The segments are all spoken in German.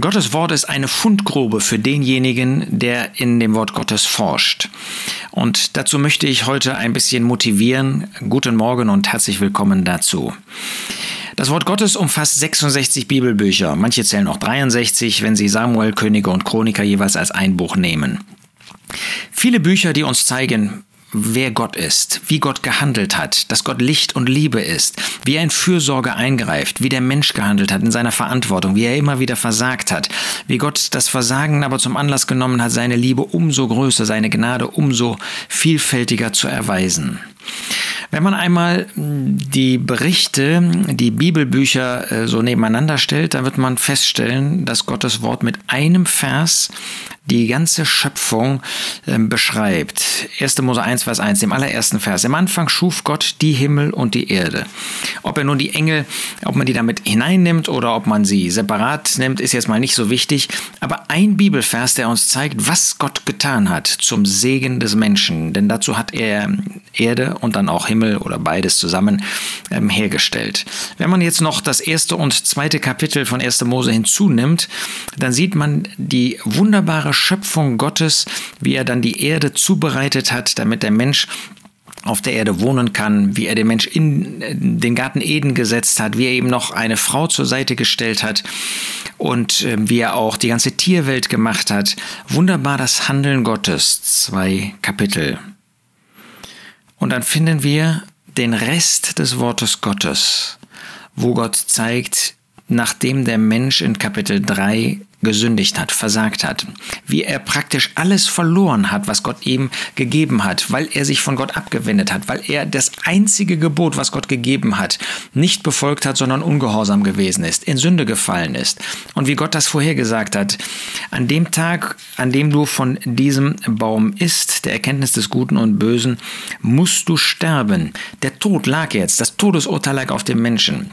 Gottes Wort ist eine Fundgrube für denjenigen, der in dem Wort Gottes forscht. Und dazu möchte ich heute ein bisschen motivieren. Guten Morgen und herzlich willkommen dazu. Das Wort Gottes umfasst 66 Bibelbücher. Manche zählen auch 63, wenn sie Samuel, Könige und Chroniker jeweils als ein Buch nehmen. Viele Bücher, die uns zeigen, wer Gott ist, wie Gott gehandelt hat, dass Gott Licht und Liebe ist, wie er in Fürsorge eingreift, wie der Mensch gehandelt hat in seiner Verantwortung, wie er immer wieder versagt hat, wie Gott das Versagen aber zum Anlass genommen hat, seine Liebe umso größer, seine Gnade umso vielfältiger zu erweisen. Wenn man einmal die Berichte, die Bibelbücher äh, so nebeneinander stellt, dann wird man feststellen, dass Gottes Wort mit einem Vers die ganze Schöpfung äh, beschreibt. 1. Mose 1, Vers 1, dem allerersten Vers. Im Anfang schuf Gott die Himmel und die Erde. Ob er nun die Engel, ob man die damit hineinnimmt oder ob man sie separat nimmt, ist jetzt mal nicht so wichtig. Aber ein Bibelvers, der uns zeigt, was Gott getan hat zum Segen des Menschen. Denn dazu hat er Erde und dann auch Himmel oder beides zusammen ähm, hergestellt. Wenn man jetzt noch das erste und zweite Kapitel von 1. Mose hinzunimmt, dann sieht man die wunderbare Schöpfung Gottes, wie er dann die Erde zubereitet hat, damit der Mensch auf der Erde wohnen kann, wie er den Mensch in den Garten Eden gesetzt hat, wie er eben noch eine Frau zur Seite gestellt hat und ähm, wie er auch die ganze Tierwelt gemacht hat. Wunderbar das Handeln Gottes, zwei Kapitel. Und dann finden wir den Rest des Wortes Gottes, wo Gott zeigt, nachdem der Mensch in Kapitel 3 gesündigt hat, versagt hat, wie er praktisch alles verloren hat, was Gott ihm gegeben hat, weil er sich von Gott abgewendet hat, weil er das einzige Gebot, was Gott gegeben hat, nicht befolgt hat, sondern ungehorsam gewesen ist, in Sünde gefallen ist. Und wie Gott das vorhergesagt hat, an dem Tag, an dem du von diesem Baum isst, der Erkenntnis des Guten und Bösen, musst du sterben. Der Tod lag jetzt, das Todesurteil lag auf dem Menschen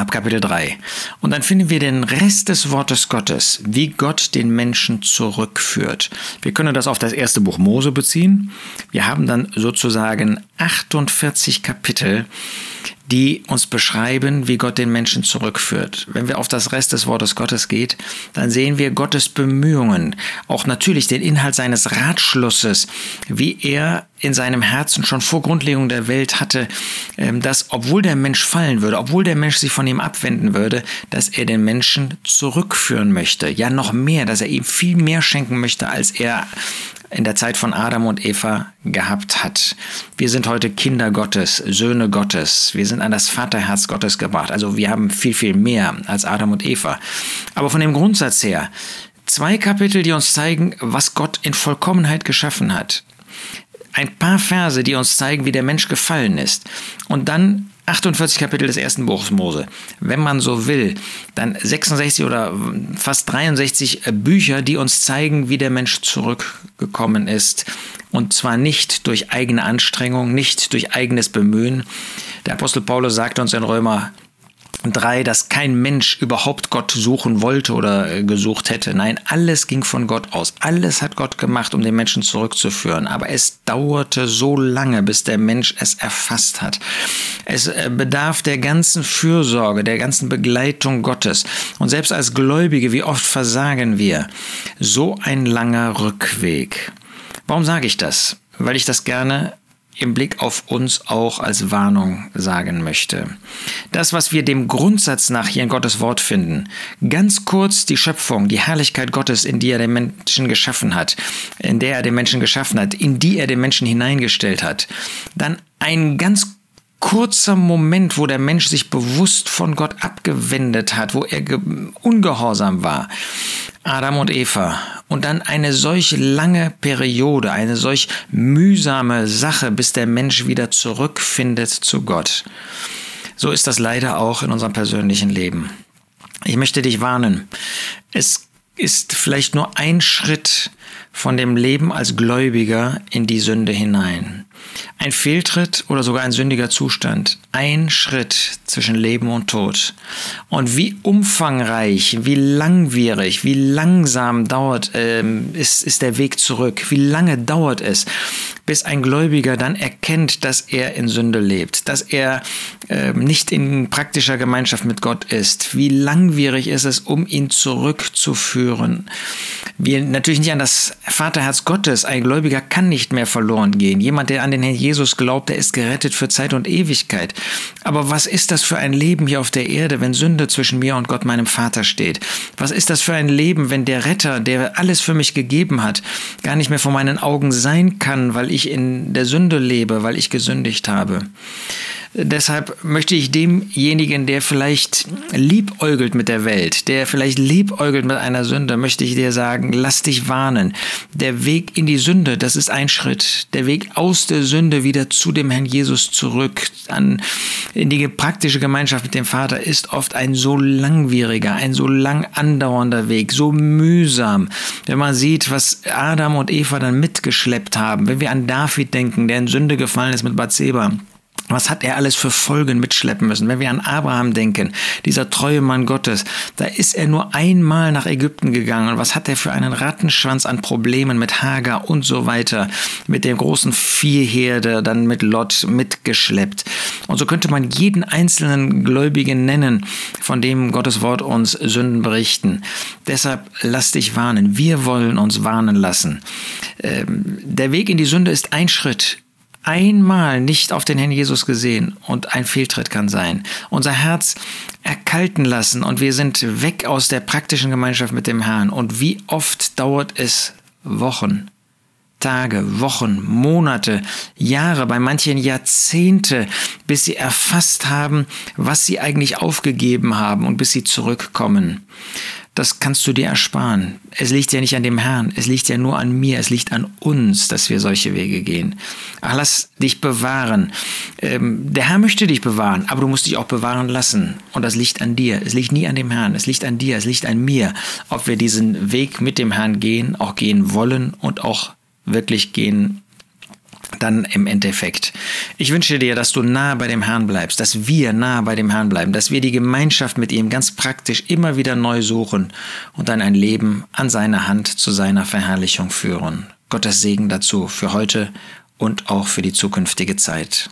ab Kapitel 3. Und dann finden wir den Rest des Wortes Gottes, wie Gott den Menschen zurückführt. Wir können das auf das erste Buch Mose beziehen. Wir haben dann sozusagen 48 Kapitel, die uns beschreiben, wie Gott den Menschen zurückführt. Wenn wir auf das Rest des Wortes Gottes geht, dann sehen wir Gottes Bemühungen, auch natürlich den Inhalt seines Ratschlusses, wie er in seinem Herzen schon vor Grundlegung der Welt hatte, ähm, dass obwohl der Mensch fallen würde, obwohl der Mensch sich von ihm abwenden würde, dass er den Menschen zurückführen möchte. Ja, noch mehr, dass er ihm viel mehr schenken möchte, als er in der Zeit von Adam und Eva gehabt hat. Wir sind heute Kinder Gottes, Söhne Gottes. Wir sind an das Vaterherz Gottes gebracht. Also wir haben viel, viel mehr als Adam und Eva. Aber von dem Grundsatz her, zwei Kapitel, die uns zeigen, was Gott in Vollkommenheit geschaffen hat. Ein paar Verse, die uns zeigen, wie der Mensch gefallen ist. Und dann 48 Kapitel des ersten Buches Mose. Wenn man so will, dann 66 oder fast 63 Bücher, die uns zeigen, wie der Mensch zurückgekommen ist. Und zwar nicht durch eigene Anstrengung, nicht durch eigenes Bemühen. Der Apostel Paulus sagt uns in Römer Drei, dass kein Mensch überhaupt Gott suchen wollte oder äh, gesucht hätte. Nein, alles ging von Gott aus. Alles hat Gott gemacht, um den Menschen zurückzuführen. Aber es dauerte so lange, bis der Mensch es erfasst hat. Es äh, bedarf der ganzen Fürsorge, der ganzen Begleitung Gottes. Und selbst als Gläubige, wie oft versagen wir? So ein langer Rückweg. Warum sage ich das? Weil ich das gerne im Blick auf uns auch als Warnung sagen möchte. Das, was wir dem Grundsatz nach hier in Gottes Wort finden, ganz kurz die Schöpfung, die Herrlichkeit Gottes, in die er den Menschen geschaffen hat, in der er den Menschen geschaffen hat, in die er den Menschen hineingestellt hat, dann ein ganz kurzer Moment, wo der Mensch sich bewusst von Gott abgewendet hat, wo er ungehorsam war. Adam und Eva. Und dann eine solch lange Periode, eine solch mühsame Sache, bis der Mensch wieder zurückfindet zu Gott. So ist das leider auch in unserem persönlichen Leben. Ich möchte dich warnen. Es ist vielleicht nur ein Schritt von dem Leben als Gläubiger in die Sünde hinein. Ein Fehltritt oder sogar ein sündiger Zustand. Ein Schritt zwischen Leben und Tod. Und wie umfangreich, wie langwierig, wie langsam dauert, ähm, ist, ist der Weg zurück. Wie lange dauert es, bis ein Gläubiger dann erkennt, dass er in Sünde lebt, dass er äh, nicht in praktischer Gemeinschaft mit Gott ist. Wie langwierig ist es, um ihn zurückzuführen. Wir natürlich nicht an das Vaterherz Gottes. Ein Gläubiger kann nicht mehr verloren gehen. Jemand, der an den Herrn Jesus glaubt, der ist gerettet für Zeit und Ewigkeit. Aber was ist das für ein Leben hier auf der Erde, wenn Sünde zwischen mir und Gott, meinem Vater, steht? Was ist das für ein Leben, wenn der Retter, der alles für mich gegeben hat, gar nicht mehr vor meinen Augen sein kann, weil ich in der Sünde lebe, weil ich gesündigt habe? Deshalb möchte ich demjenigen, der vielleicht liebäugelt mit der Welt, der vielleicht liebäugelt mit einer Sünde, möchte ich dir sagen, lass dich warnen. Der Weg in die Sünde, das ist ein Schritt. Der Weg aus der Sünde wieder zu dem Herrn Jesus zurück, an, in die praktische Gemeinschaft mit dem Vater, ist oft ein so langwieriger, ein so lang andauernder Weg, so mühsam. Wenn man sieht, was Adam und Eva dann mitgeschleppt haben, wenn wir an David denken, der in Sünde gefallen ist mit Bathseba, was hat er alles für Folgen mitschleppen müssen? Wenn wir an Abraham denken, dieser treue Mann Gottes, da ist er nur einmal nach Ägypten gegangen. Was hat er für einen Rattenschwanz an Problemen mit Hagar und so weiter, mit der großen Viehherde, dann mit Lot mitgeschleppt. Und so könnte man jeden einzelnen Gläubigen nennen, von dem Gottes Wort uns Sünden berichten. Deshalb lass dich warnen. Wir wollen uns warnen lassen. Ähm, der Weg in die Sünde ist ein Schritt einmal nicht auf den Herrn Jesus gesehen und ein Fehltritt kann sein. Unser Herz erkalten lassen und wir sind weg aus der praktischen Gemeinschaft mit dem Herrn. Und wie oft dauert es Wochen, Tage, Wochen, Monate, Jahre, bei manchen Jahrzehnte, bis sie erfasst haben, was sie eigentlich aufgegeben haben und bis sie zurückkommen das kannst du dir ersparen. Es liegt ja nicht an dem Herrn, es liegt ja nur an mir, es liegt an uns, dass wir solche Wege gehen. Ach, lass dich bewahren. Ähm, der Herr möchte dich bewahren, aber du musst dich auch bewahren lassen. Und das liegt an dir. Es liegt nie an dem Herrn, es liegt an dir, es liegt an mir, ob wir diesen Weg mit dem Herrn gehen, auch gehen wollen und auch wirklich gehen dann im Endeffekt. Ich wünsche dir, dass du nah bei dem Herrn bleibst, dass wir nah bei dem Herrn bleiben, dass wir die Gemeinschaft mit ihm ganz praktisch immer wieder neu suchen und dann ein Leben an seiner Hand zu seiner Verherrlichung führen. Gottes Segen dazu für heute und auch für die zukünftige Zeit.